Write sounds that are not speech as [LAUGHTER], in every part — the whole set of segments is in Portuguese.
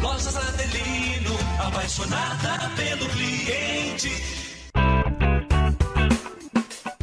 Lojas Adelino, apaixonada pelo cliente.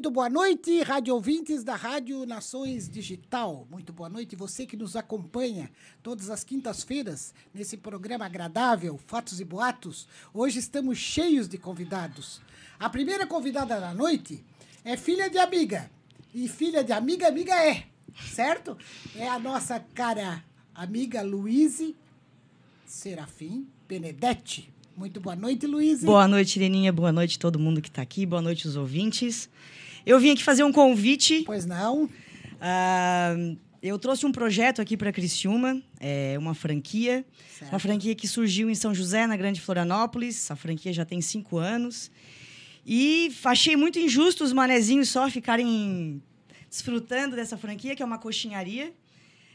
Muito boa noite, rádio ouvintes da Rádio Nações Digital. Muito boa noite, você que nos acompanha todas as quintas-feiras nesse programa agradável, Fatos e Boatos. Hoje estamos cheios de convidados. A primeira convidada da noite é filha de amiga. E filha de amiga, amiga é, certo? É a nossa cara amiga Luíse Serafim Benedetti. Muito boa noite, Luíse. Boa noite, Leninha. Boa noite todo mundo que está aqui. Boa noite, os ouvintes. Eu vim aqui fazer um convite. Pois não. Ah, eu trouxe um projeto aqui para Criciúma, é uma franquia. Certo. Uma franquia que surgiu em São José, na Grande Florianópolis. A franquia já tem cinco anos. E achei muito injusto os manezinhos só ficarem desfrutando dessa franquia, que é uma coxinharia.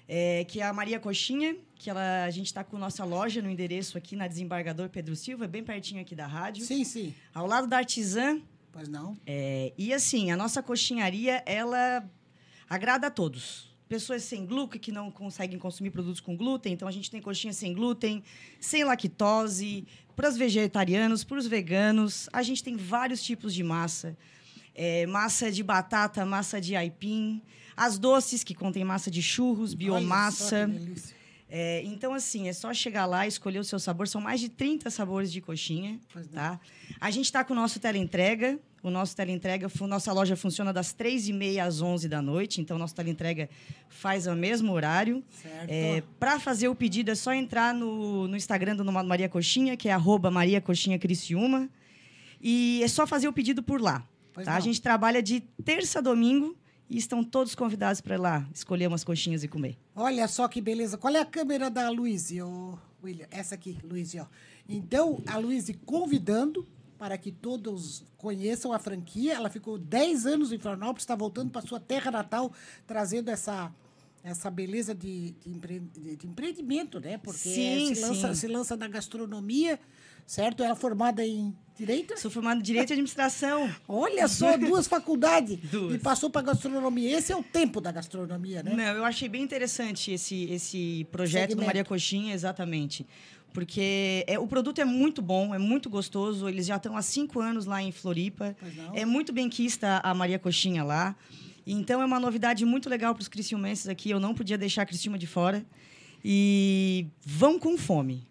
é, que é a Maria Coxinha, que ela, a gente está com nossa loja no endereço aqui na Desembargador Pedro Silva, bem pertinho aqui da rádio. Sim, sim. Ao lado da Artesã. Pois não. É, e assim, a nossa coxinharia, ela agrada a todos. Pessoas sem glúten, que não conseguem consumir produtos com glúten. Então, a gente tem coxinha sem glúten, sem lactose, para os vegetarianos, para os veganos. A gente tem vários tipos de massa. É, massa de batata, massa de aipim. As doces, que contém massa de churros, biomassa. Olha só que delícia. É, então, assim, é só chegar lá escolher o seu sabor. São mais de 30 sabores de coxinha, tá? A gente está com o nosso teleentrega. O nosso teleentrega, nossa loja funciona das 3h30 às 11 da noite. Então, nosso teleentrega faz o mesmo horário. Certo. Para fazer o pedido, é só entrar no, no Instagram do Maria Coxinha, que é arroba Maria Coxinha Criciúma. E é só fazer o pedido por lá. Tá? A gente trabalha de terça a domingo e estão todos convidados para ir lá escolher umas coxinhas e comer. Olha só que beleza. Qual é a câmera da Luíse, ô, William? Essa aqui, ó. Então, a Luíse convidando para que todos conheçam a franquia. Ela ficou 10 anos em Florianópolis, está voltando para sua terra natal, trazendo essa essa beleza de, de, empre- de empreendimento, né? Porque Sim, se, lança, sim. se lança na gastronomia, certo? Ela é formada em Direito? Sou formada em Direito e Administração. Olha só, duas faculdades. [LAUGHS] Duas. E passou para gastronomia. Esse é o tempo da gastronomia, né? Não, eu achei bem interessante esse, esse projeto Segmento. do Maria Coxinha, exatamente. Porque é, o produto é muito bom, é muito gostoso. Eles já estão há cinco anos lá em Floripa. É muito bem quista a Maria Coxinha lá. Então é uma novidade muito legal para os criciumenses aqui. Eu não podia deixar a Cristina de fora. E vão com fome.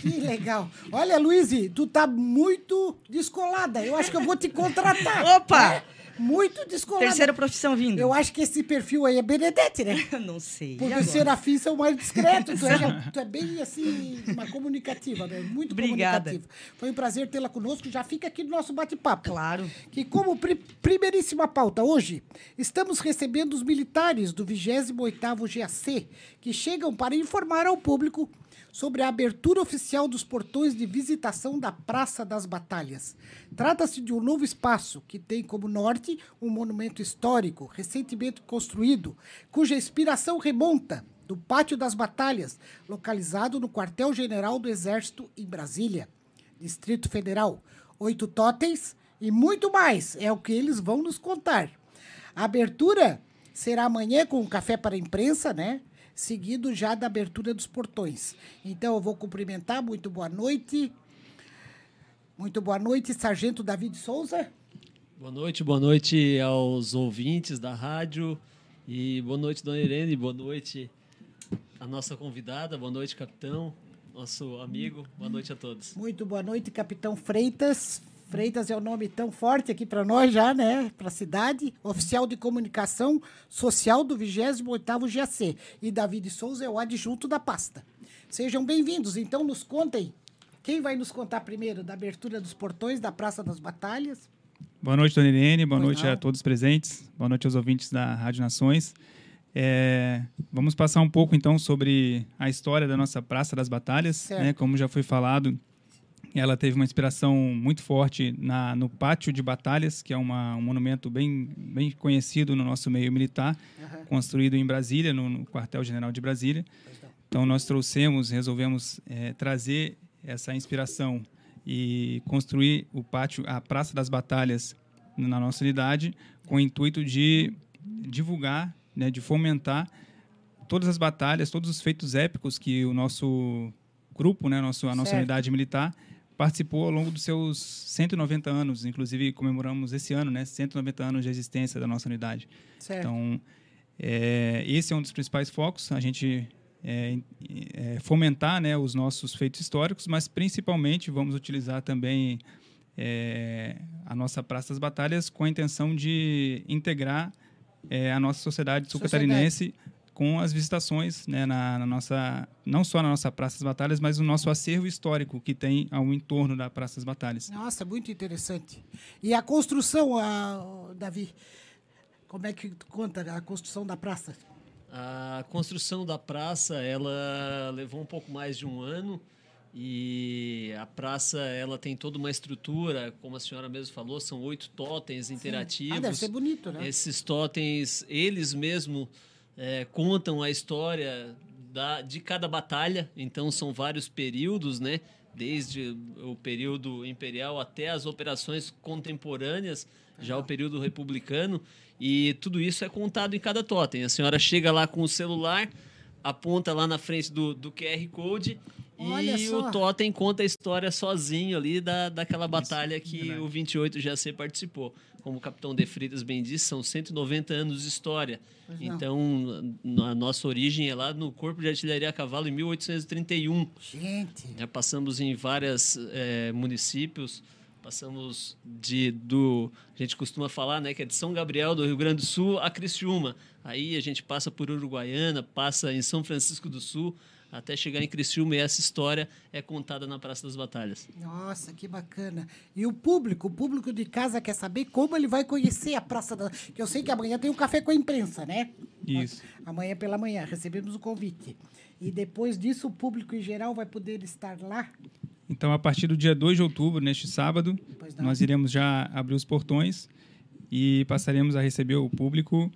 Que legal. Olha, Luiz, tu tá muito descolada. Eu acho que eu vou te contratar. Opa! É, muito descolada. Terceira profissão vindo. Eu acho que esse perfil aí é Benedete, né? [LAUGHS] não sei. Porque os serafins são mais discretos. Tu é, tu é bem, assim, uma comunicativa, né? Muito Obrigada. comunicativa. Foi um prazer tê-la conosco. Já fica aqui no nosso bate-papo. Claro. Que como pri- primeiríssima pauta hoje, estamos recebendo os militares do 28º GAC, que chegam para informar ao público sobre a abertura oficial dos portões de visitação da Praça das Batalhas. Trata-se de um novo espaço que tem como norte um monumento histórico recentemente construído, cuja inspiração remonta do Pátio das Batalhas, localizado no quartel-general do Exército em Brasília. Distrito Federal, oito totens e muito mais. É o que eles vão nos contar. A abertura será amanhã com um café para a imprensa, né? Seguido já da abertura dos portões. Então eu vou cumprimentar. Muito boa noite. Muito boa noite, Sargento David Souza. Boa noite, boa noite aos ouvintes da rádio e boa noite, Dona Irene, boa noite a nossa convidada, boa noite, capitão, nosso amigo, boa noite a todos. Muito boa noite, Capitão Freitas. Freitas é um nome tão forte aqui para nós já, né? Para a cidade. Oficial de Comunicação Social do 28º GAC. E David Souza é o adjunto da pasta. Sejam bem-vindos. Então, nos contem. Quem vai nos contar primeiro da abertura dos portões da Praça das Batalhas? Boa noite, Dona Irene. Boa noite a todos os presentes. Boa noite aos ouvintes da Rádio Nações. É, vamos passar um pouco, então, sobre a história da nossa Praça das Batalhas. Né? Como já foi falado, ela teve uma inspiração muito forte na, no Pátio de Batalhas, que é uma, um monumento bem, bem conhecido no nosso meio militar, construído em Brasília, no, no quartel-general de Brasília. Então, nós trouxemos, resolvemos eh, trazer essa inspiração e construir o pátio, a Praça das Batalhas na nossa unidade, com o intuito de divulgar, né, de fomentar todas as batalhas, todos os feitos épicos que o nosso grupo, né, nosso, a nossa Certo. unidade militar, participou ao longo dos seus 190 anos. Inclusive, comemoramos esse ano, né, 190 anos de existência da nossa unidade. Certo. Então, é, esse é um dos principais focos, a gente é, é, fomentar né, os nossos feitos históricos, mas principalmente vamos utilizar também é, a nossa Praça das Batalhas com a intenção de integrar é, a nossa sociedade sul-catarinense com as visitações né, na, na nossa não só na nossa Praça das Batalhas, mas no nosso acervo histórico que tem ao entorno da Praça das Batalhas. Nossa, muito interessante. E a construção, a, Davi, como é que tu conta a construção da praça? A construção da praça, ela levou um pouco mais de um ano e a praça, ela tem toda uma estrutura, como a senhora mesmo falou, são oito totens interativos. Ah, deve ser bonito, né? Esses totens, eles mesmo é, contam a história da, de cada batalha, então são vários períodos, né? Desde o período imperial até as operações contemporâneas, já o período republicano, e tudo isso é contado em cada totem. A senhora chega lá com o celular, aponta lá na frente do, do QR Code Olha e só. o Totem conta a história sozinho ali da, daquela batalha que verdade. o 28 GAC participou. Como o capitão De Freitas bem disse, são 190 anos de história. Então, a nossa origem é lá no Corpo de Artilharia a Cavalo, em 1831. Gente, Já passamos em vários municípios, passamos de do a gente costuma falar, né, que é de São Gabriel do Rio Grande do Sul a Criciúma. Aí a gente passa por Uruguaiana, passa em São Francisco do Sul, até chegar em Criciúma e essa história é contada na Praça das Batalhas. nossa, que bacana. E o público, o público de casa quer saber como ele vai conhecer a Praça da... Que eu sei que amanhã tem um café com a imprensa, né? Isso. Amanhã pela manhã, recebemos o convite. E depois disso, o público em geral vai poder estar lá. Então, a partir do dia 2 de outubro, neste sábado, nós iremos já abrir os portões e passaremos a receber o público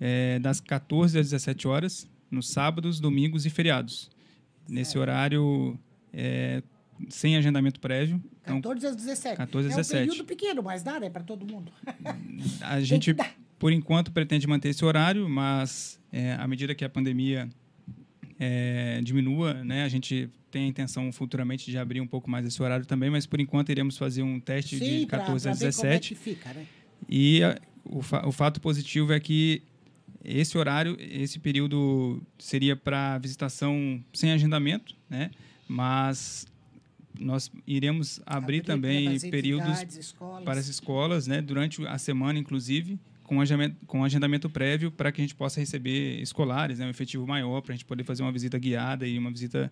eh, das 14 às 17 horas, nos sábados, domingos e feriados. Nesse horário, eh, sem agendamento prévio. Então, 14 às 17. 14 às é um 17. período pequeno, mas dá, né? Para todo mundo. [LAUGHS] a gente, por enquanto, pretende manter esse horário, mas eh, à medida que a pandemia eh, diminua, né, a gente tem a intenção futuramente de abrir um pouco mais esse horário também, mas por enquanto iremos fazer um teste de Sim, pra- 14 pra como é 17. que fica, né? E a- o, fa- o fato positivo é que esse horário, esse período seria para visitação sem agendamento, né? Mas nós iremos abrir, também para as períodos escolas. para as escolas, né? Durante a semana, inclusive, com agendamento, com agendamento prévio para que a gente possa receber escolares, né? Um efetivo maior para a gente poder fazer uma visita guiada e uma visita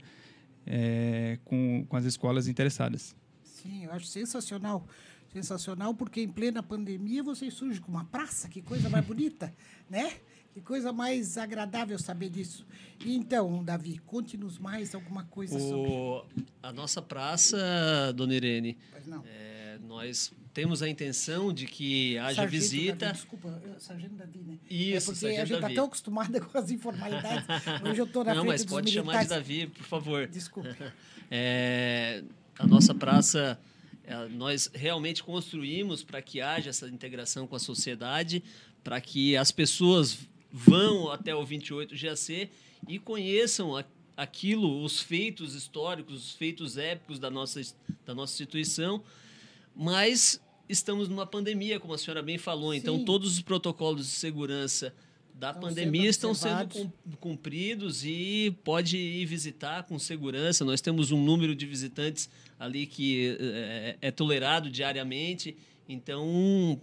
eh, com, com as escolas interessadas. Sim, eu acho sensacional. Sensacional, porque em plena pandemia vocês surgem com uma praça, que coisa mais bonita, [LAUGHS] né? Que coisa mais agradável saber disso. E então, Davi, conte-nos mais alguma coisa sobre. O, a nossa praça, dona Irene, é, nós temos a intenção de que haja Sargento visita. Davi, desculpa, Sargento Davi, né? Isso, é porque a gente está tão acostumada [LAUGHS] com as informalidades. Hoje eu estou na [LAUGHS] Não, frente mas pode chamar militares. de Davi, por favor. Desculpa. [LAUGHS] É, a nossa praça, é, nós realmente construímos para que haja essa integração com a sociedade, para que as pessoas vão até o 28 GAC e conheçam a- aquilo, os feitos históricos, os feitos épicos da nossa, da nossa instituição, mas estamos numa pandemia, como a senhora bem falou, então Sim. todos os protocolos de segurança da Estão pandemia sendo estão sendo cumpridos e pode ir visitar com segurança. Nós temos um número de visitantes ali que é, é tolerado diariamente, então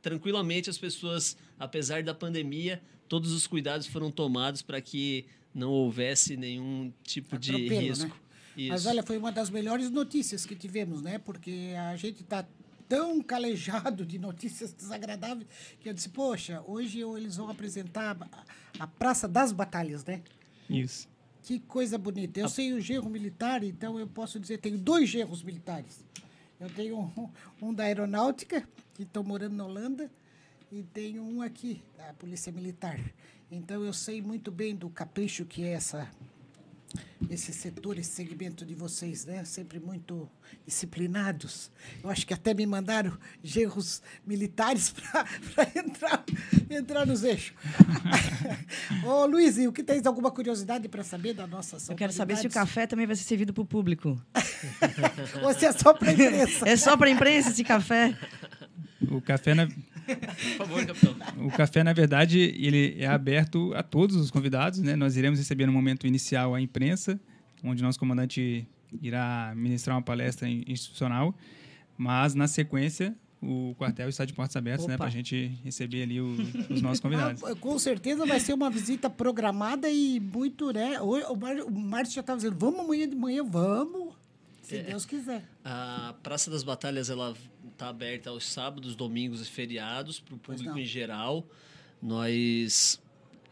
tranquilamente as pessoas, apesar da pandemia, todos os cuidados foram tomados para que não houvesse nenhum tipo de Atropelo, né? Risco. Mas Isso. olha, foi uma das melhores notícias que tivemos, né? Porque a gente está tão calejado de notícias desagradáveis que eu disse, poxa, hoje eles vão apresentar a, a Praça das Batalhas, né? Isso. Que coisa bonita. Eu sei o genro militar, então eu posso dizer, tenho dois genros militares. Eu tenho um, um da aeronáutica, que estou morando na Holanda, e tenho um aqui, da Polícia Militar. Então eu sei muito bem do capricho que é essa, esse setor, esse segmento de vocês, né? Sempre muito disciplinados. Eu acho que até me mandaram genros militares [LAUGHS] para entrar, entrar nos eixos. [LAUGHS] Ô, Luiz, o que tens alguma curiosidade para saber da nossa Eu quero saber se o café também vai ser servido para o público. Ou se é só para imprensa? [LAUGHS] É só para imprensa esse café? O café, na, Por favor, capitão. o café, na verdade, ele é aberto a todos os convidados, né? Nós iremos receber no momento inicial a imprensa, onde nosso comandante irá ministrar uma palestra in- institucional, mas na sequência o quartel está de portas abertas, né, para a gente receber ali o- os nossos [LAUGHS] convidados. Ah, com certeza vai ser uma visita programada e muito, né? O, o, Mar- o Márcio já estava dizendo, vamos amanhã de manhã, vamos, se É. Deus quiser. A Praça das Batalhas ela está aberta aos sábados, domingos e feriados para o público em geral. Nós,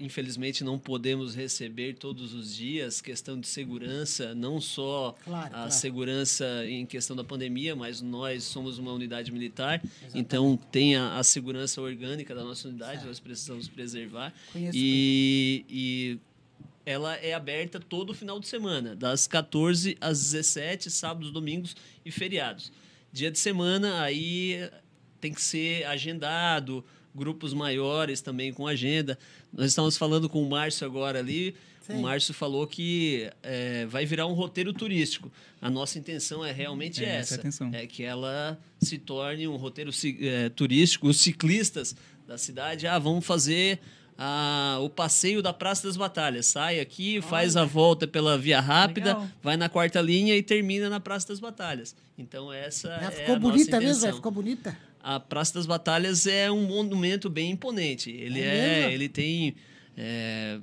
infelizmente, não podemos receber todos os dias questão de segurança, não só Claro, a claro. segurança em questão da pandemia, mas nós somos uma unidade militar, então tem a, a segurança orgânica da nossa unidade, nós precisamos preservar. Conheço E, e ela é aberta todo final de semana, das 14 às 17, sábados, domingos e feriados. Dia de semana, aí tem que ser agendado, grupos maiores também com agenda. Nós estávamos falando com o Márcio agora ali. Sei. O Márcio falou que é, vai virar um roteiro turístico. A nossa intenção é realmente É, essa é essa. É que ela se torne um roteiro é, turístico. Os ciclistas da cidade, ah, vamos fazer ah, o passeio da Praça das Batalhas. Sai aqui, faz a volta pela Via Rápida, Legal. vai na quarta linha e termina na Praça das Batalhas. Então essa Já é ficou a bonita mesmo? Ficou bonita? A Praça das Batalhas é um monumento bem imponente. Ele É é, ele tem é,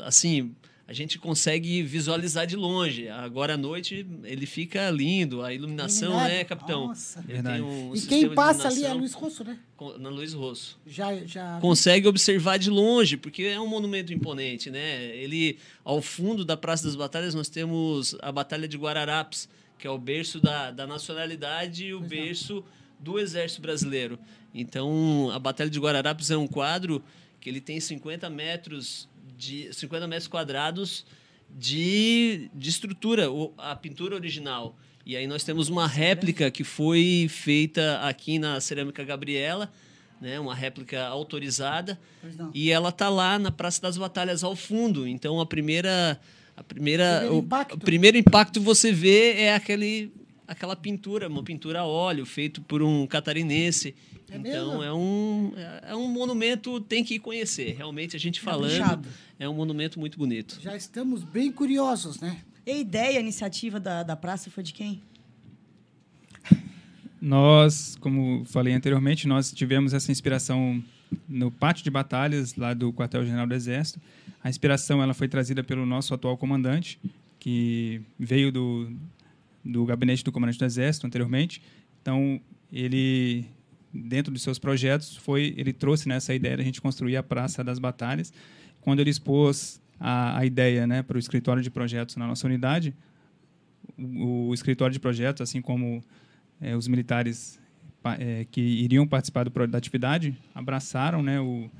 assim, a gente consegue visualizar de longe. Agora à noite ele fica lindo, a iluminação, Iluminado? né, capitão? Nossa. Verdade. um e quem passa ali é Luiz Rosso, né? na Luiz Rosso. Já, já Consegue observar de longe, porque é um monumento imponente, né? Ele ao fundo da Praça das Batalhas nós temos a Batalha de Guararapes, que é o berço da, da nacionalidade e o Pois não. berço do Exército Brasileiro. Então, a Batalha de Guararapes é um quadro que ele tem 50 metros de 50 metros quadrados de, de estrutura, a pintura original. E aí nós temos uma réplica que foi feita aqui na Cerâmica Gabriela, né, uma réplica autorizada, e ela tá lá na Praça das Batalhas ao fundo. Então a primeira a primeira Primeiro o, impacto. o primeiro impacto você vê é aquele aquela pintura, uma pintura a óleo feito por um catarinense. É então mesmo? é um é um monumento tem que ir conhecer. Realmente a gente falando Caprichado. é um monumento muito bonito. Já estamos bem curiosos, né? E a ideia, a iniciativa da, da praça foi de quem? Nós, como falei anteriormente, nós tivemos essa inspiração no pátio de batalhas lá do quartel-general do Exército. A inspiração ela foi trazida pelo nosso atual comandante, que veio do, do gabinete do comandante do Exército anteriormente. Então, ele dentro dos seus projetos foi ele trouxe nessa ideia de a gente construir a Praça das Batalhas. Quando ele expôs a, a ideia, né, para o escritório de projetos na nossa unidade, o, o escritório de projetos, assim como eh, os militares eh, que iriam participar do, da atividade abraçaram né, o,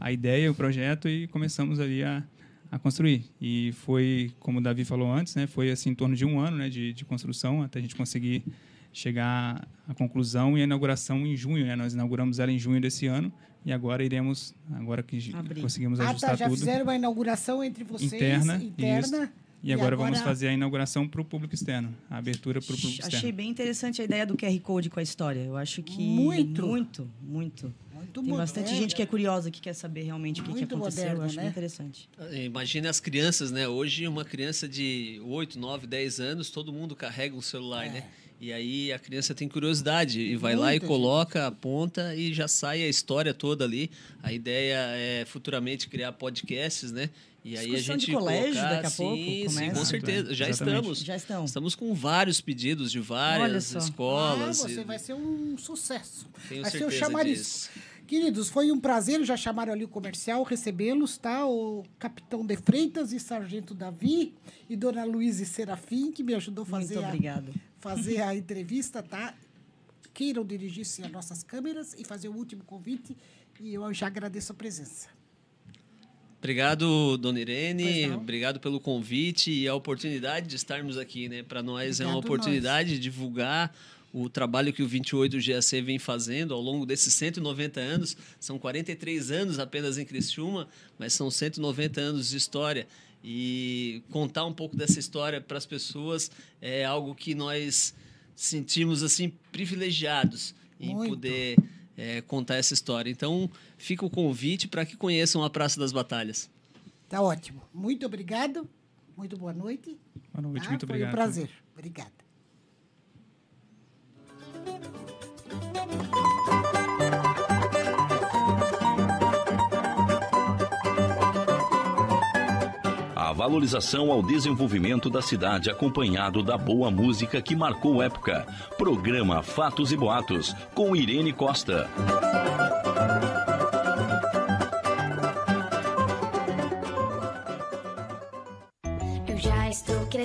a ideia, o projeto e começamos ali a, a construir. E foi, como o Davi falou antes, né, foi assim, em torno de um ano né, de, de construção até a gente conseguir chegar à conclusão e a inauguração em junho. Né? Nós inauguramos ela em junho desse ano e agora iremos, agora que Abrir. conseguimos Ah, tá. ajustar Já tudo, fizeram uma inauguração entre vocês. Interna, interna e agora, vamos fazer a inauguração para o público externo, a abertura para o público externo. Achei bem interessante a ideia do QR Code com a história. Eu acho que. Muito. Muito, muito. Muito Tem bastante moderno. gente que é curiosa, que quer saber realmente o que, que Muito aconteceu. moderno, Eu acho né? bem interessante. Imagine as crianças, né? Hoje, uma criança de 8, 9, 10 anos, todo mundo carrega um celular, É. né? E aí a criança tem curiosidade e vai lá e Muita coloca, aponta e já sai a história toda ali. A ideia é futuramente criar podcasts, né? E aí a Discussão de gente colégio colocar, daqui a pouco sim, sim, começa. com certeza. Já Exatamente. estamos. Já estão. Estamos com vários pedidos de várias só. Ah, escolas. você e vai ser um sucesso. Tenho vai ser o certeza chamariz. disso. Queridos, foi um prazer, já chamaram ali o comercial, recebê-los, tá? O capitão de Freitas e sargento Davi e dona Luísa Serafim, que me ajudou a fazer, Muito a, fazer a [LAUGHS] entrevista, tá? Queiram dirigir-se às nossas câmeras e fazer o último convite. E eu já agradeço a presença. Obrigado, dona Irene. Obrigado pelo convite e a oportunidade de estarmos aqui, né? Para nós é uma Obrigado oportunidade de divulgar o trabalho que o 28 GAC vem fazendo ao longo desses 190 anos. São 43 anos apenas em Criciúma, mas são 190 anos de história. E contar um pouco dessa história para as pessoas é algo que nós sentimos assim privilegiados em Muito. poder é, contar essa história. Então, fica o convite para que conheçam a Praça das Batalhas. Tá ótimo. Muito obrigado. Muito boa noite. Boa noite, tá? muito Foi obrigado. um prazer. Obrigada. A valorização ao desenvolvimento da cidade acompanhado da boa música que marcou época. Programa Fatos e Boatos com Irene Costa.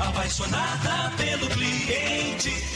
apaixonada pelo cliente.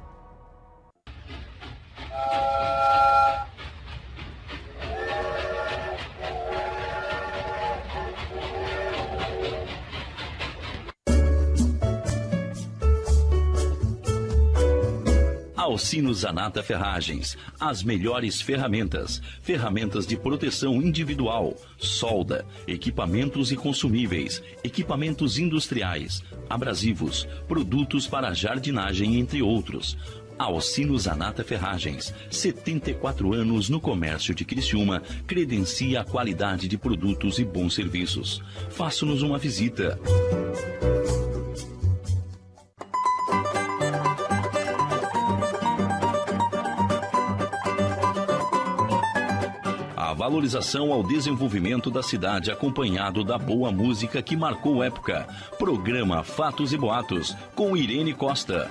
Alcino Zanata Ferragens. As melhores ferramentas. Ferramentas de proteção individual, solda, equipamentos e consumíveis, equipamentos industriais, abrasivos, produtos para jardinagem, entre outros. Alcino Zanata Ferragens, 74 anos no comércio de Criciúma, credencia a qualidade de produtos e bons serviços. Faça-nos uma visita. A valorização ao desenvolvimento da cidade acompanhado da boa música que marcou época. Programa Fatos e Boatos, com Irene Costa.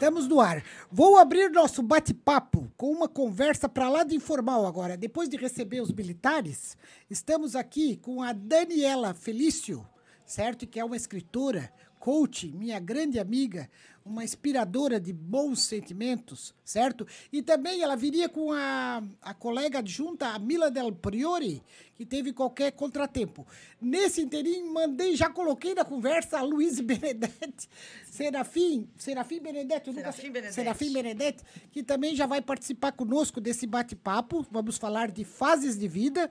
Estamos no ar. Vou abrir nosso bate-papo com uma conversa para lá de informal agora. Depois de receber os militares, estamos aqui com a Daniela Felício, certo? Que é uma escritora, coach, minha grande amiga, uma inspiradora de bons sentimentos, certo? E também ela viria com a, a colega adjunta, a Mila Del Priori, que teve qualquer contratempo. Nesse inteirinho, mandei, já coloquei na conversa a Luiz [LAUGHS] Benedetti, Serafim, Serafim nunca Serafim sei- Benedetti. Serafim Benedetti, que também já vai participar conosco desse bate-papo. Vamos falar de fases de vida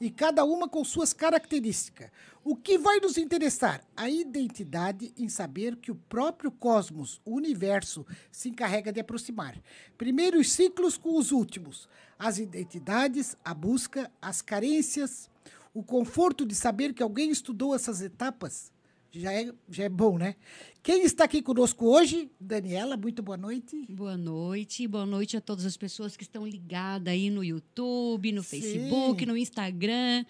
e cada uma com suas características. O que vai nos interessar? A identidade em saber que o próprio cosmos, o universo, se encarrega de aproximar. Primeiro os ciclos com os últimos. As identidades, a busca, as carências, o conforto de saber que alguém estudou essas etapas. Já é, já é bom, né? Quem está aqui conosco hoje? Daniela, muito boa noite. Boa noite, boa noite a todas as pessoas que estão ligadas aí no YouTube, no Sim. Facebook, no Instagram.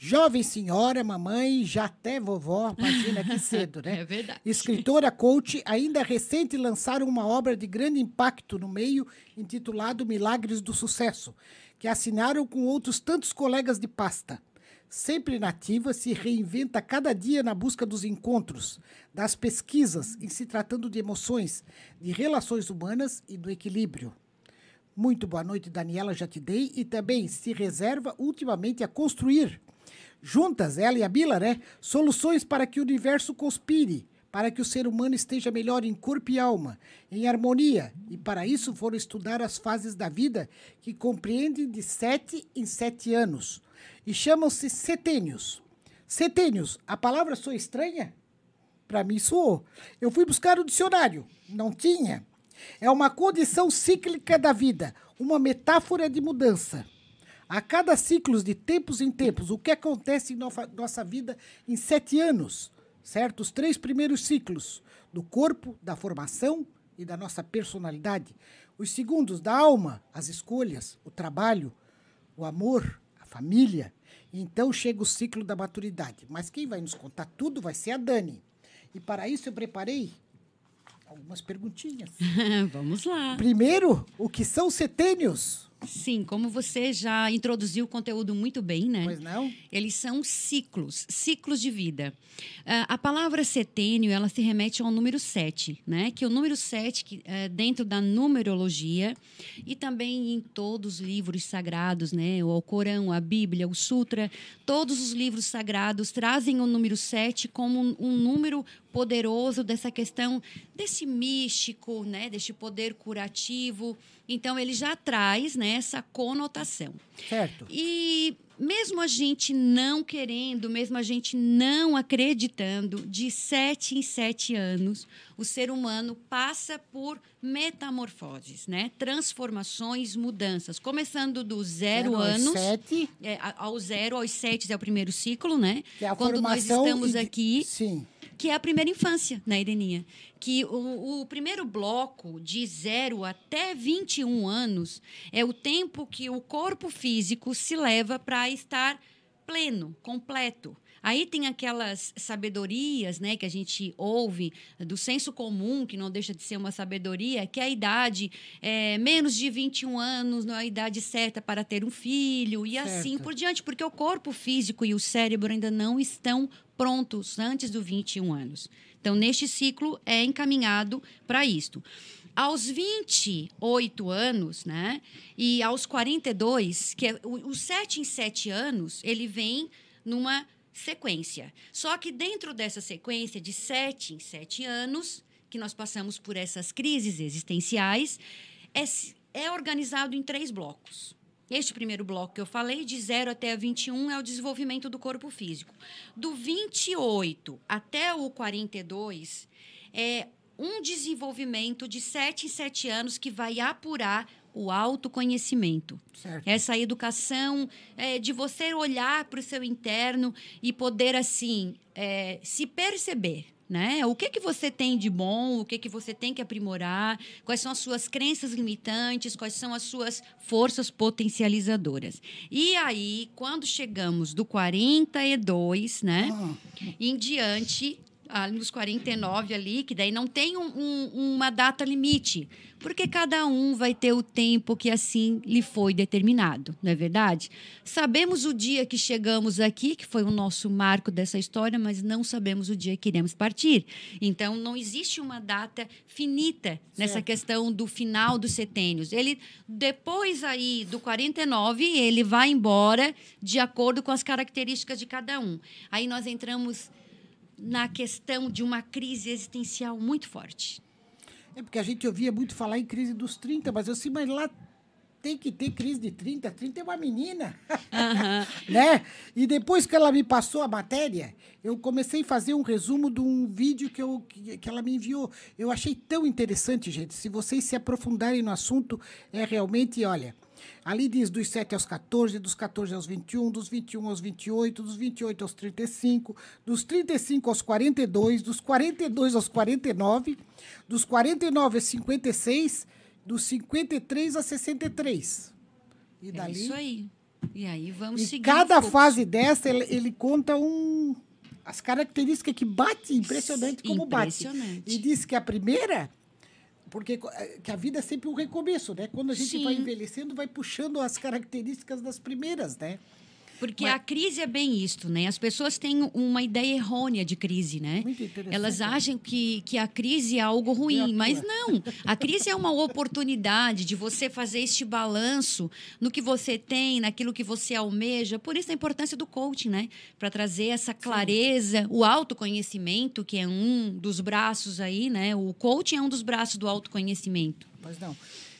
Jovem senhora, mamãe, já até vovó, imagina que [LAUGHS] cedo, né? É verdade. Escritora, coach, ainda recente lançaram uma obra de grande impacto no meio, intitulado Milagres do Sucesso, que assinaram com outros tantos colegas de pasta. Sempre nativa, se reinventa cada dia na busca dos encontros, das pesquisas em se tratando de emoções, de relações humanas e do equilíbrio. Muito boa noite, Daniela, já te dei. E também se reserva ultimamente a construir, juntas, ela e a Bila, né? Soluções para que o universo conspire, para que o ser humano esteja melhor em corpo e alma, em harmonia. E para isso foram estudar as fases da vida que compreendem de sete em sete anos. E chamam-se setênios. Setênios, a palavra soa estranha? Para mim soou. Eu fui buscar o dicionário, não tinha. É uma condição cíclica da vida, uma metáfora de mudança. A cada ciclo de tempos em tempos, o que acontece em nossa, nossa vida em sete anos, certo? Os três primeiros ciclos do corpo, da formação e da nossa personalidade. Os segundos da alma, as escolhas, o trabalho, o amor, a família. Então chega o ciclo da maturidade. Mas quem vai nos contar tudo vai ser a Dani. E para isso eu preparei algumas perguntinhas. [LAUGHS] Vamos lá. Primeiro, o que são setênios? Sim, como você já introduziu o conteúdo muito bem, né? Pois não? Eles são ciclos, ciclos de vida. Ah, a palavra setênio, ela se remete ao número 7, né? Que o número 7, que, é dentro da numerologia e também em todos os livros sagrados, né? O Corão, a Bíblia, o Sutra, todos os livros sagrados trazem o número 7 como um, um número poderoso dessa questão desse místico, né? Deste poder curativo. Então, ele já traz né, essa conotação. Certo. E mesmo a gente não querendo, mesmo a gente não acreditando, de sete em sete anos, o ser humano passa por metamorfoses, né? Transformações, mudanças. Começando do zero, Zero aos anos. sete. é, ao zero aos sete é o primeiro ciclo, né? Que é a Quando nós formação estamos e- aqui Sim. que é a primeira infância, né, Ireninha? Que o, o primeiro bloco, de 0 até 21 anos, é o tempo que o corpo físico se leva para estar pleno, completo. Aí tem aquelas sabedorias, né, que a gente ouve do senso comum, que não deixa de ser uma sabedoria, que a idade é menos de 21 anos, não é a idade certa para ter um filho, e assim Certo. por diante, porque o corpo físico e o cérebro ainda não estão prontos antes dos 21 anos. Então, neste ciclo, é encaminhado para isto. Aos 28 anos, né? E aos 42, que é o, o 7 em 7 anos, ele vem numa sequência. Só que dentro dessa sequência de 7 em 7 anos, que nós passamos por essas crises existenciais, é, é organizado em três blocos. Este primeiro bloco que eu falei, de 0 até 21, é o desenvolvimento do corpo físico. Do 28 até o 42, é um desenvolvimento de 7 em 7 anos que vai apurar o autoconhecimento. Certo. Essa educação é, de você olhar para o seu interno e poder, assim, é, se perceber. Né? O que que você tem de bom? O que que você tem que aprimorar? Quais são as suas crenças limitantes? Quais são as suas forças potencializadoras? E aí, quando chegamos do 42, né, Ah, em diante, ah, nos 49 ali, que daí não tem um- um- uma data limite, porque cada um vai ter o tempo que assim lhe foi determinado, não é verdade? Sabemos o dia que chegamos aqui, que foi o nosso marco dessa história, mas não sabemos o dia que iremos partir. Então, não existe uma data finita nessa Certo. questão do final dos setênios. Ele, depois aí do 49, ele vai embora de acordo com as características de cada um. Aí nós entramos na questão de uma crise existencial muito forte. É porque a gente ouvia muito falar em crise dos 30, mas eu sei, mas lá tem que ter crise de 30. 30 é uma menina. [LAUGHS] né? E depois que ela me passou a matéria, eu comecei a fazer um resumo de um vídeo que, eu, que, que ela me enviou. Eu achei tão interessante, gente. Se vocês se aprofundarem no assunto, é realmente, olha. Ali diz dos 7 aos 14, dos 14 aos 21, dos 21 aos 28, dos 28 aos 35, dos 35 aos 42, dos 42 aos 49, dos 49 aos 56, dos 53 a 63. E É dali, isso aí. E aí vamos e seguir. cada fase dessa, ele, ele conta um, as características que bate, impressionante como bate. Impressionante. E diz que a primeira, porque eh, que a vida é sempre um recomeço, né? Quando a gente vai Sim. envelhecendo, vai puxando as características das primeiras, né? Porque Mas- a crise é bem isto, né? As pessoas têm uma ideia errônea de crise, né? Muito interessante. Elas acham que, que a crise é algo ruim, mas não. A crise é uma oportunidade de você fazer este balanço no que você tem, naquilo que você almeja. Por isso a importância do coaching, né? Para trazer essa clareza, o autoconhecimento, que é um dos braços aí, né? O coaching é um dos braços do autoconhecimento. Pois não.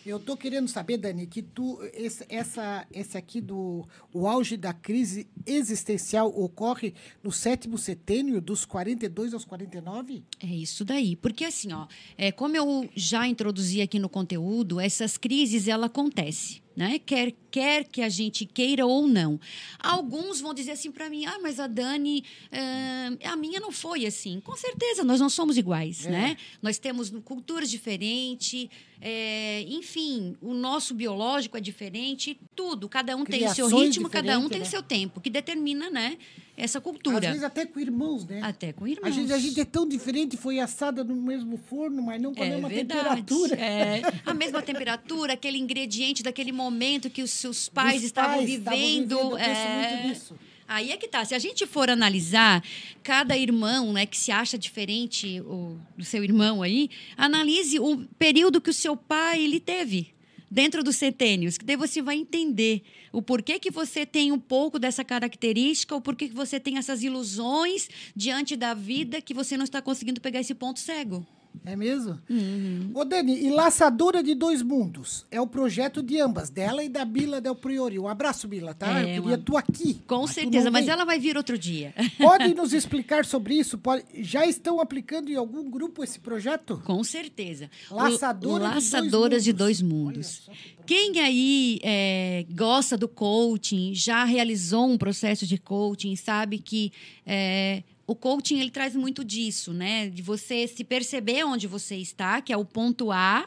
Eu tô querendo saber, Dani, que tu esse, essa esse aqui do o auge da crise existencial ocorre no sétimo setênio dos 42 aos 49? É isso daí. Porque assim, ó, é, como eu já introduzi aqui no conteúdo, essas crises ela acontece. Né? Quer, quer que a gente queira ou não. Alguns vão dizer assim para mim: ah, mas a Dani, ah, a minha não foi assim. Com certeza, nós não somos iguais, É. né? Nós temos culturas diferentes, é, enfim, o nosso biológico é diferente, tudo. Cada um tem o seu Criações ritmo, cada um tem né? o seu tempo, que determina, né? Essa Às cultura. vezes até com irmãos, né? Até com irmãos. gente, a gente é tão diferente, foi assada no mesmo forno, mas não com a É mesma verdade. temperatura. É. A mesma temperatura, aquele ingrediente daquele momento que os seus pais Dos estavam pais estavam vivendo. vivendo, eu penso é. muito nisso. Aí é que tá. Se a gente for analisar cada irmão, né, que se acha diferente o, do seu irmão aí, analise o período que o seu pai ele teve dentro dos centênios, que daí você vai entender o porquê que você tem um pouco dessa característica, o porquê que você tem essas ilusões diante da vida que você não está conseguindo pegar esse ponto cego. É mesmo? Uhum. Ô, Dani, e Laçadora de Dois Mundos é o projeto de ambas, dela e da Bila Del Priori. Um abraço, Bila, tá? É, Eu queria uma- tu aqui. Com mas certeza, mas ela vai vir outro dia. [LAUGHS] Pode nos explicar sobre isso? Pode- Já estão aplicando em algum grupo esse projeto? Com certeza. O- Laçadora de Laçadoras de dois dois mundos. mundos. Olha só que Quem aí é, gosta do coaching, já realizou um processo de coaching, sabe que é, o coaching ele traz muito disso, né? De você se perceber onde você está, que é o ponto A,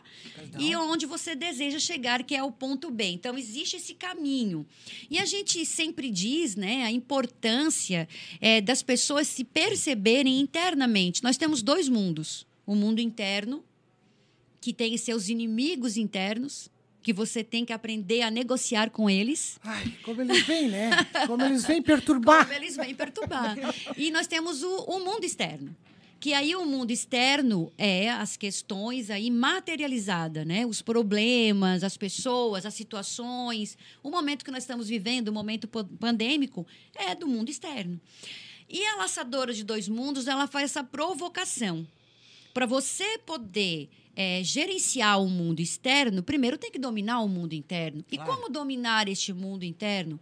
e onde você deseja chegar, que é o ponto B. Então, existe esse caminho. E a gente sempre diz né, a importância é, das pessoas se perceberem internamente. Nós temos dois mundos: o mundo interno, que tem seus inimigos internos, que você tem que aprender a negociar com eles. Ai, como eles vêm, né? Como eles vêm perturbar. Como eles vêm perturbar. E nós temos o, o mundo externo. Que aí o mundo externo é as questões aí materializada, né? Os problemas, as pessoas, as situações. O momento que nós estamos vivendo, o momento pandêmico, é do mundo externo. E a laçadora de dois mundos, ela faz essa provocação. Para você poder é, gerenciar o mundo externo, primeiro tem que dominar o mundo interno. E como dominar este mundo interno?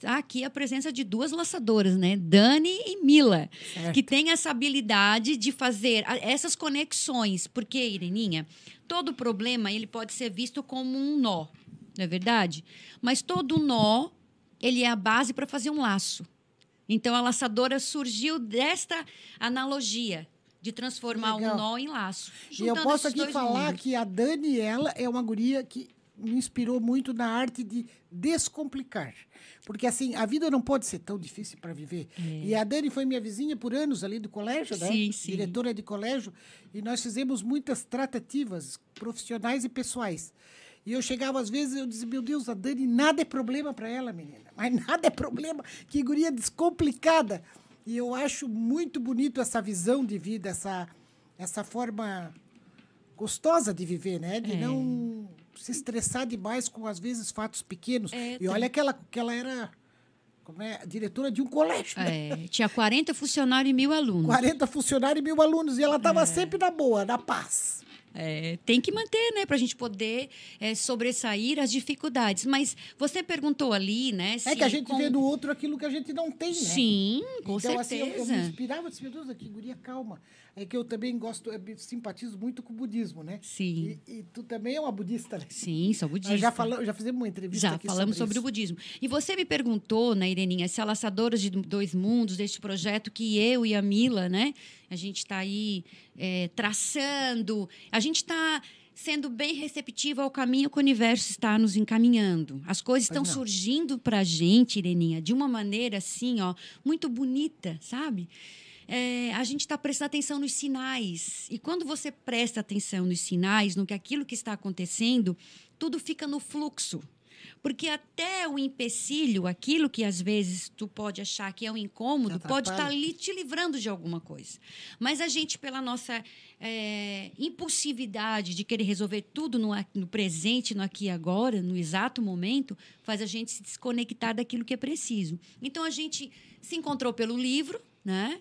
Tá aqui a presença de duas laçadoras, né? Dani e Mila, Certo. que têm essa habilidade de fazer essas conexões. Porque, Ireninha, todo problema ele pode ser visto como um nó, não é verdade? Mas todo nó, ele é a base para fazer um laço. Então, a laçadora surgiu desta analogia de transformar Legal. um nó em laço. E eu posso aqui falar mundos. que a Dani, ela é uma guria que me inspirou muito na arte de descomplicar. Porque, assim, a vida não pode ser tão difícil para viver. E a Dani foi minha vizinha por anos ali do colégio, né? É. Sim, sim. Diretora de colégio. E nós fizemos muitas tratativas profissionais e pessoais. E eu chegava às vezes eu dizia, meu Deus, a Dani, nada é problema para ela, menina. Mas nada é problema. Que guria descomplicada. E eu acho muito bonito essa visão de vida, essa, essa forma gostosa de viver, né? De É. não se estressar demais com, às vezes, fatos pequenos. É, e tem- olha que ela, que ela era como é, diretora de um colégio, né? É, tinha 40 funcionários e mil alunos. 40 funcionários e mil alunos. E ela É. estava sempre na boa, na paz. É, tem que manter, né, para a gente poder é, sobressair as dificuldades. Mas você perguntou ali, né? é que a gente com- vê no outro aquilo que a gente não tem, né? Sim, com então, assim, eu, eu certeza. me inspirava, disse, meu Deus, que guria calma. É que eu também gosto, me simpatizo muito com o budismo, né? Sim. E, e tu também é uma budista, né? Sim, sou budista. Nós já, falamos, já fizemos uma entrevista Já aqui falamos sobre, o isso. budismo. E você me perguntou, né, Ireninha, se a Laçadoras de Dois Mundos, deste projeto que eu e a Mila, né, a gente está aí é, traçando, a gente está sendo bem receptiva ao caminho que o universo está nos encaminhando. As coisas estão não. surgindo para a gente, Ireninha, de uma maneira assim, ó, muito bonita, sabe? É, a gente está prestando atenção nos sinais. E quando você presta atenção nos sinais, no que aquilo que está acontecendo, tudo fica no fluxo. Porque até o empecilho, aquilo que às vezes tu pode achar que é um incômodo, pode estar atrapalha. ali te livrando de alguma coisa. Mas a gente, pela nossa é, impulsividade de querer resolver tudo no, no presente, no aqui e agora, no exato momento, faz a gente se desconectar daquilo que é preciso. Então a gente se encontrou pelo livro, né?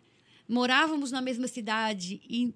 Morávamos na mesma cidade e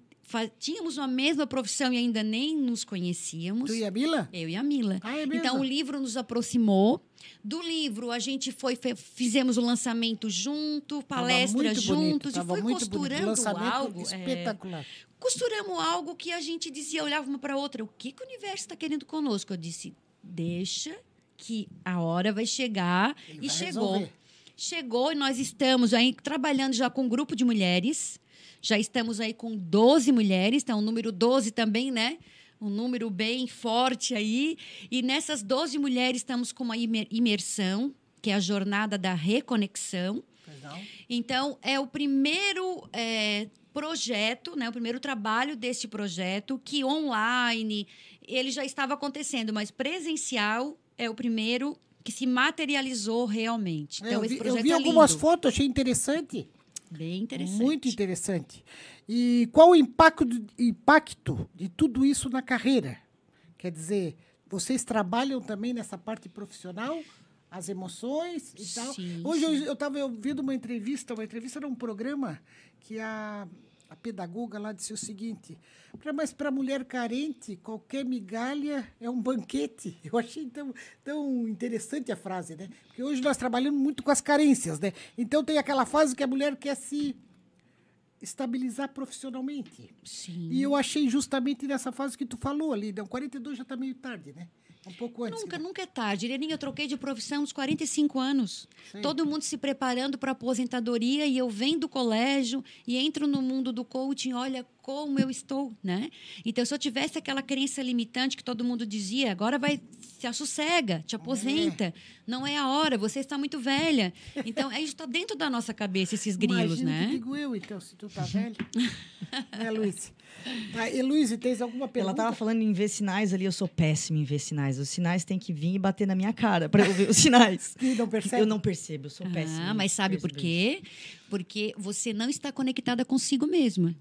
tínhamos uma mesma profissão e ainda nem nos conhecíamos. Tu e a Mila? Eu e a Mila. Ah, é então o livro nos aproximou. Do livro a gente foi fizemos o lançamento junto, palestra muito bonito, juntos tava e foi bonito. costurando Lançamento algo. é, espetacular. costuramos algo que a gente dizia, olhava uma para outra, o que, que o universo está querendo conosco? Eu disse, deixa que a hora vai chegar Ele e vai chegou. resolver. Chegou e nós estamos aí trabalhando já com um grupo de mulheres. Já estamos aí com 12 mulheres, então o número 12 também, né? Um número bem forte aí. E nessas 12 mulheres estamos com uma imer- imersão, que é a jornada da reconexão. Perdão. Então, é o primeiro é, projeto, né, o primeiro trabalho desse projeto, que online ele já estava acontecendo, mas presencial é o primeiro que se materializou realmente. É, Então, eu esse vi, eu projeto vi é algumas fotos, achei interessante. Bem interessante. Muito interessante. E qual o impacto, impacto de tudo isso na carreira? Quer dizer, vocês trabalham também nessa parte profissional? As emoções e tal? Sim, Hoje eu- sim. eu estava ouvindo uma entrevista, uma entrevista num programa que a, a pedagoga lá disse o seguinte, "Pra- mas para mulher carente, qualquer migalha é um banquete. [LAUGHS] Eu achei tão, tão interessante a frase, né? Porque hoje nós trabalhamos muito com as carências, né? Então tem aquela fase que a mulher quer se estabilizar profissionalmente. Sim. E eu achei justamente nessa fase que tu falou ali, não, 42 já está meio tarde, né? Um pouco antes. Nunca, né? nunca é tarde. Ireninha, eu troquei de profissão aos 45 anos. Sim. Todo mundo se preparando para aposentadoria e eu venho do colégio e entro no mundo do coaching, olha como eu estou, né? Então, se eu tivesse aquela crença limitante que todo mundo dizia, agora vai se assossega, te aposenta, não é a hora, você está muito velha. Então, é isso está dentro da nossa cabeça esses grilos, Imagina que né? digo eu, então, se tu tá velho. [LAUGHS] né, Luiz? Tá, e, Luiz, tens alguma pergunta? Ela tava falando em ver sinais ali, eu sou péssima em ver sinais. Os sinais têm que vir e bater na minha cara para eu ver os [LAUGHS] sinais. Que não percebe? Eu não percebo, eu sou péssima. Ah, mas sabe por quê? Porque você não está conectada consigo mesma.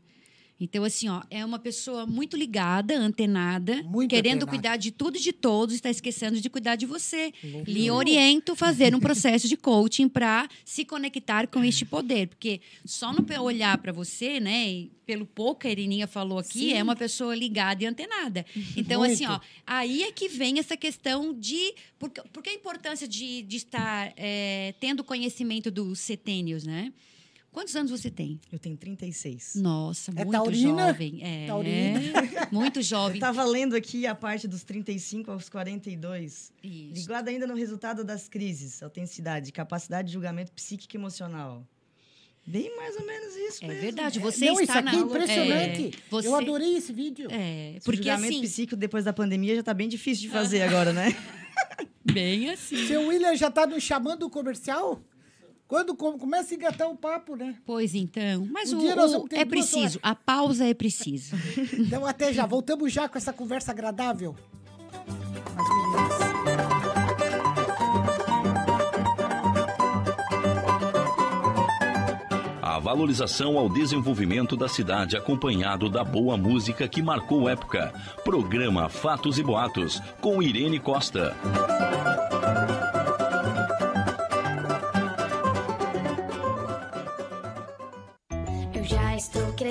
Então, assim, ó, é uma pessoa muito ligada, antenada, Muito querendo antenada. cuidar de tudo e de todos, está esquecendo de cuidar de você. Lhe oriento a fazer um processo de coaching para se conectar com este poder. Porque só no olhar para você, né, e pelo pouco que a Irininha falou aqui, Sim. é uma pessoa ligada e antenada. Então, assim, ó, Muito. aí é que vem essa questão de. Por, que- por que a importância de, de estar é, tendo conhecimento dos setênios, né? Quantos anos você tem? Eu tenho 36. Nossa, É muito taurina? jovem. É, Taurina. [LAUGHS] muito Eu jovem. tava lendo aqui a parte dos 35 aos 42. Isso. Ligado ainda no resultado das crises, autenticidade, capacidade de julgamento psíquico e emocional. Bem mais ou menos isso É mesmo. verdade. Você não, isso está aqui na é impressionante. É, você, Eu adorei esse vídeo. É, Esse porque julgamento assim, psíquico depois da pandemia já tá bem difícil de [LAUGHS] fazer agora, né? bem assim. Seu William já tá nos chamando o comercial? Quando com- começa a engatar o papo, né? Pois então, mas Um o, o- é preciso, a pausa é preciso. [LAUGHS] Então até já. Voltamos já com essa conversa agradável. As meninas. A valorização ao desenvolvimento da cidade acompanhado da boa música que marcou época. Programa Fatos e Boatos com Irene Costa.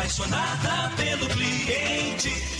apaixonada pelo cliente.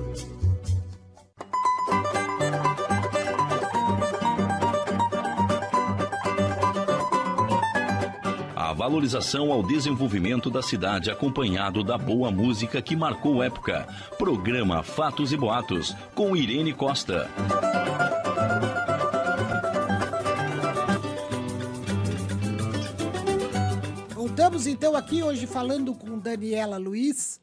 Valorização ao desenvolvimento da cidade acompanhado da boa música que marcou época. Programa Fatos e Boatos, com Irene Costa. Voltamos então aqui hoje falando com Daniela Luiz.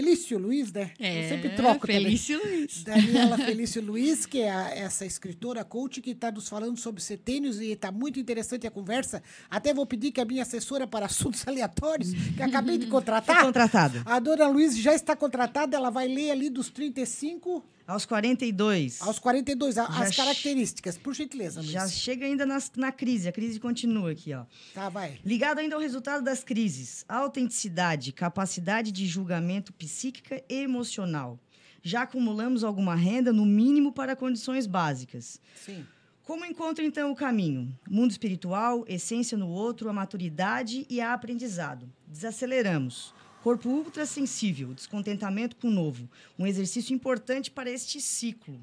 Felício Luiz, né? É, Eu sempre troco Felício também. Luiz. [LAUGHS] Daniela Felício Luiz, que é a- essa escritora coach que está nos falando sobre setênios e está muito interessante a conversa. Até vou pedir que a minha assessora para assuntos [LAUGHS] aleatórios, que acabei de [LAUGHS] contratar. Foi contratada. A dona Luiz já está contratada, ela vai ler ali dos 35 Aos 42. aos 42, a- Já as características, por gentileza, Luiz. Já chega ainda nas- na crise, a crise continua aqui, ó. Tá, vai. Ligado ainda ao resultado das crises, autenticidade, capacidade de julgamento psíquica e emocional. Já acumulamos alguma renda, no mínimo, para condições básicas. Sim. Como encontro, então, o caminho? Mundo espiritual, essência no outro, a maturidade e a aprendizado. Desaceleramos. Corpo ultrassensível, descontentamento com o novo. Um exercício importante para este ciclo.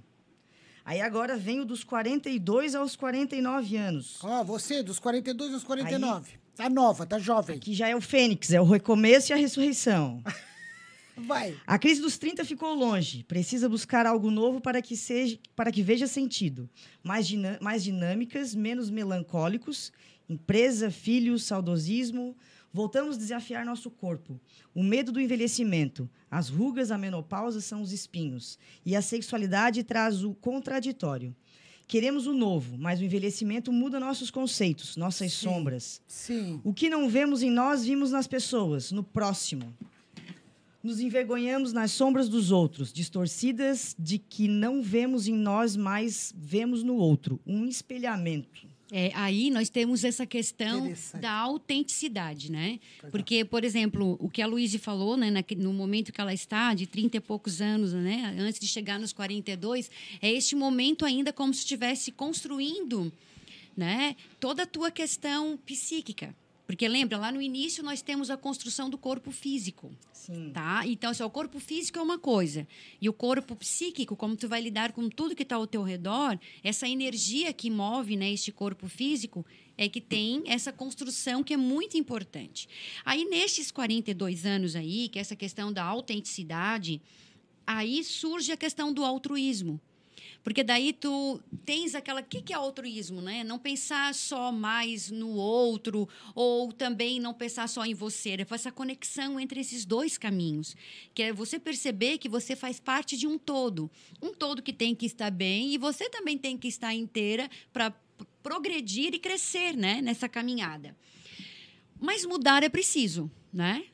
Aí agora vem o dos 42 aos 49 anos. Ó, você, dos 42 aos 49. Tá nova, tá jovem. Que já é o fênix, é o recomeço e a ressurreição. [LAUGHS] Vai. A crise dos 30 ficou longe. Precisa buscar algo novo para que seja, para que veja sentido. Mais, dinã- mais dinâmicas, menos melancólicos. Empresa, filhos, saudosismo. Voltamos a desafiar nosso corpo. O medo do envelhecimento. As rugas, a menopausa são os espinhos. E a sexualidade traz o contraditório. Queremos o novo, mas o envelhecimento muda nossos conceitos, nossas Sim. sombras. Sim. O que não vemos em nós, vimos nas pessoas, no próximo. Nos envergonhamos nas sombras dos outros, distorcidas de que não vemos em nós, mas vemos no outro. Um espelhamento. É, aí nós temos essa questão da autenticidade, né? Porque, por exemplo, o que a Luísa falou, né, no momento que ela está, de 30 e poucos anos, né, antes de chegar nos 42, é este momento ainda como se estivesse construindo né, toda a tua questão psíquica. Porque lembra, lá no início nós temos a construção do corpo físico. Sim. Tá? Então, assim, o corpo físico é uma coisa. E o corpo psíquico, como tu vai lidar com tudo que está ao teu redor, essa energia que move né, este corpo físico é que tem essa construção que é muito importante. Aí, nestes 42 anos aí, que é essa questão da autenticidade, aí surge a questão do altruísmo. Porque daí tu tens aquela. O que, que é altruísmo, né? Não pensar só mais no outro, ou também não pensar só em você. É essa conexão entre esses dois caminhos. Que é você perceber que você faz parte de um todo. Um todo que tem que estar bem e você também tem que estar inteira para progredir e crescer né? nessa caminhada. Mas mudar é preciso, né?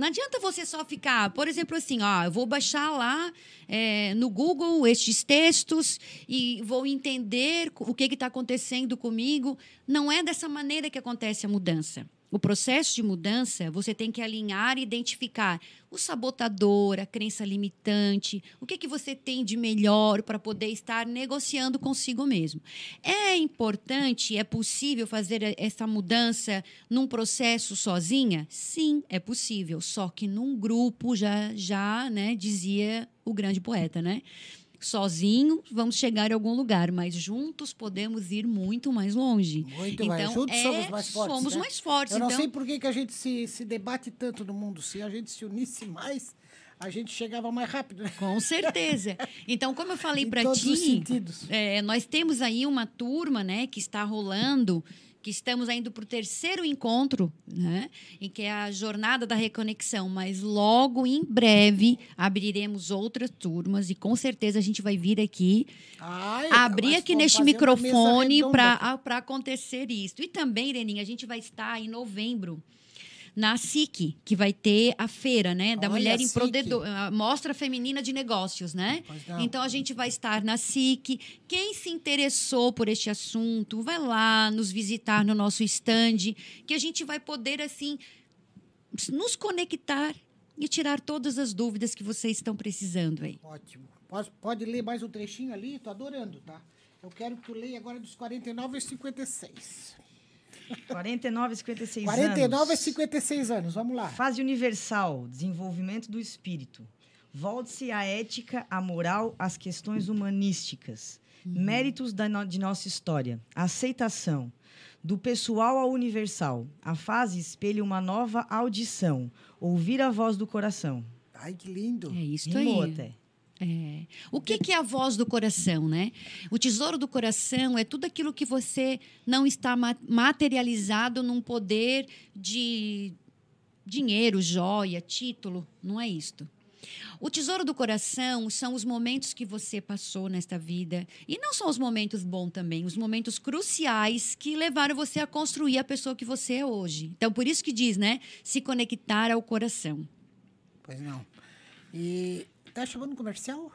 Não adianta você só ficar, por exemplo, assim, ó, eu vou baixar lá é, no Google estes textos e vou entender o que está acontecendo comigo. Não é dessa maneira que acontece a mudança. O processo de mudança, você tem que alinhar e identificar o sabotador, a crença limitante, o que, que você tem de melhor para poder estar negociando consigo mesmo. É importante, é possível fazer essa mudança num processo sozinha? Sim, é possível, só que num grupo já, já né, dizia o grande poeta, né? Sozinho vamos chegar a algum lugar, mas juntos podemos ir muito mais longe. Muito então, mais. Juntos é, somos mais fortes. Somos né? mais fortes. Eu não então, sei por que, que a gente se, se debate tanto no mundo. Se a gente se unisse mais, a gente chegava mais rápido. Né? Com certeza. Então, como eu falei [LAUGHS] para ti, é, nós temos aí uma turma, né, que está rolando, que estamos indo para o terceiro encontro, né, em que é a jornada da reconexão. Mas logo, em breve, abriremos outras turmas e com certeza a gente vai vir aqui Ai, abrir aqui neste microfone para acontecer isso. E também, Ireninha, a gente vai estar em novembro na SIC, que vai ter a feira, né, da Olha, mulher empreendedora, a mostra feminina de negócios, né? Então a gente vai estar na SIC. Quem se interessou por este assunto, vai lá nos visitar no nosso stand, que a gente vai poder assim nos conectar e tirar todas as dúvidas que vocês estão precisando aí. Ótimo. Pode, pode ler mais um trechinho ali? Tô adorando, tá? Eu quero que tu leia agora dos 49 e 56. 49 e 56 49 anos. e 56 anos, vamos lá. Fase universal, desenvolvimento do espírito. Volte-se à ética, à moral, às questões humanísticas. Méritos da no- de nossa história. Aceitação. Do pessoal ao universal. A fase espelha uma nova audição. Ouvir a voz do coração. Ai, que lindo. É isso Rimou aí. até. É. O que, que é a voz do coração, né? O tesouro do coração é tudo aquilo que você não está ma- materializado num poder de dinheiro, joia, título. Não é isto. O tesouro do coração são os momentos que você passou nesta vida. E não são os momentos bons também, os momentos cruciais que levaram você a construir a pessoa que você é hoje. Então, por isso que diz, né? Se conectar ao coração. Pois não. E tá chamando comercial?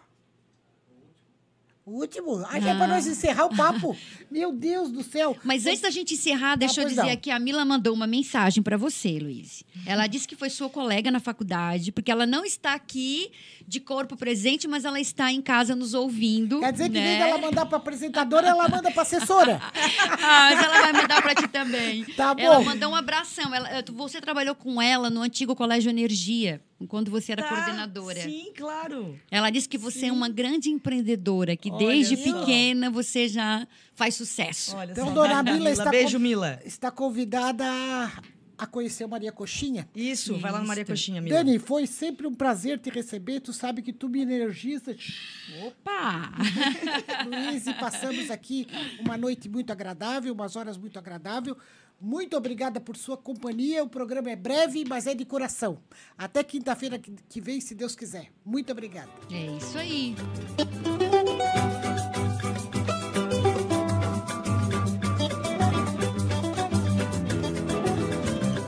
O último? Ah, já é pra Ah. nós encerrar o papo. [LAUGHS] Meu Deus do céu. Mas antes da gente encerrar, deixa eu dizer não. aqui, a Mila mandou uma mensagem para você, Luiz. Ela [LAUGHS] disse que foi sua colega na faculdade, porque ela não está aqui de corpo presente, mas ela está em casa nos ouvindo. Quer dizer que né? em vez dela mandar pra apresentadora, ela manda pra assessora. [LAUGHS] Ah, mas ela vai mandar para ti também. Tá Ela bom. mandou um abração. Ela- você trabalhou com ela no antigo Colégio Energia, quando você era Tá, coordenadora. Sim, claro. Ela disse que você é uma grande empreendedora, que Olha desde só. pequena você já faz sucesso. Olha Então, só. dona Mila está, Beijo, Mila. está convidada a, a conhecer Maria Coxinha. Isso, vai lá no Maria. Coxinha, Mila. Dani, foi sempre um prazer te receber. Tu sabe que tu me energiza. Opa! [LAUGHS] Luiz, e passamos aqui uma noite muito agradável, umas horas muito agradável. Muito obrigada por sua companhia. O programa é breve, mas é de coração. Até quinta-feira que que vem, se Deus quiser. Muito obrigada. É isso aí.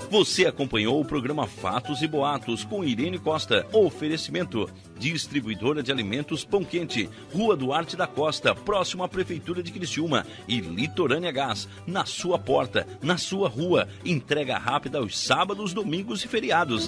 Você acompanhou o programa Fatos e Boatos com Irene Costa. Oferecimento: Distribuidora de Alimentos Pão Quente, Rua Duarte da Costa, próximo à Prefeitura de Criciúma. E Litorânea Gás, na sua porta, na sua rua. Entrega rápida aos sábados, domingos e feriados.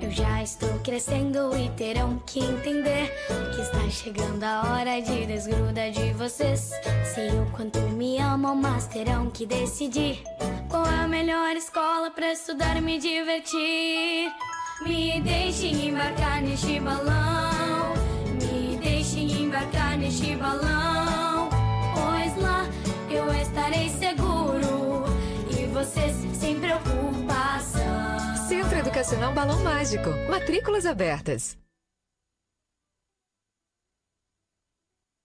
Eu já estou crescendo e terão que entender que está chegando a hora de desgrudar de vocês. Sei o quanto me amam, mas terão que decidir qual é a melhor escola pra estudar e me divertir. Me deixe embarcar neste balão. Me deixe embarcar neste balão. Pois lá eu estarei seguro. E vocês sem preocupação. Educacional Balão Mágico. Matrículas abertas.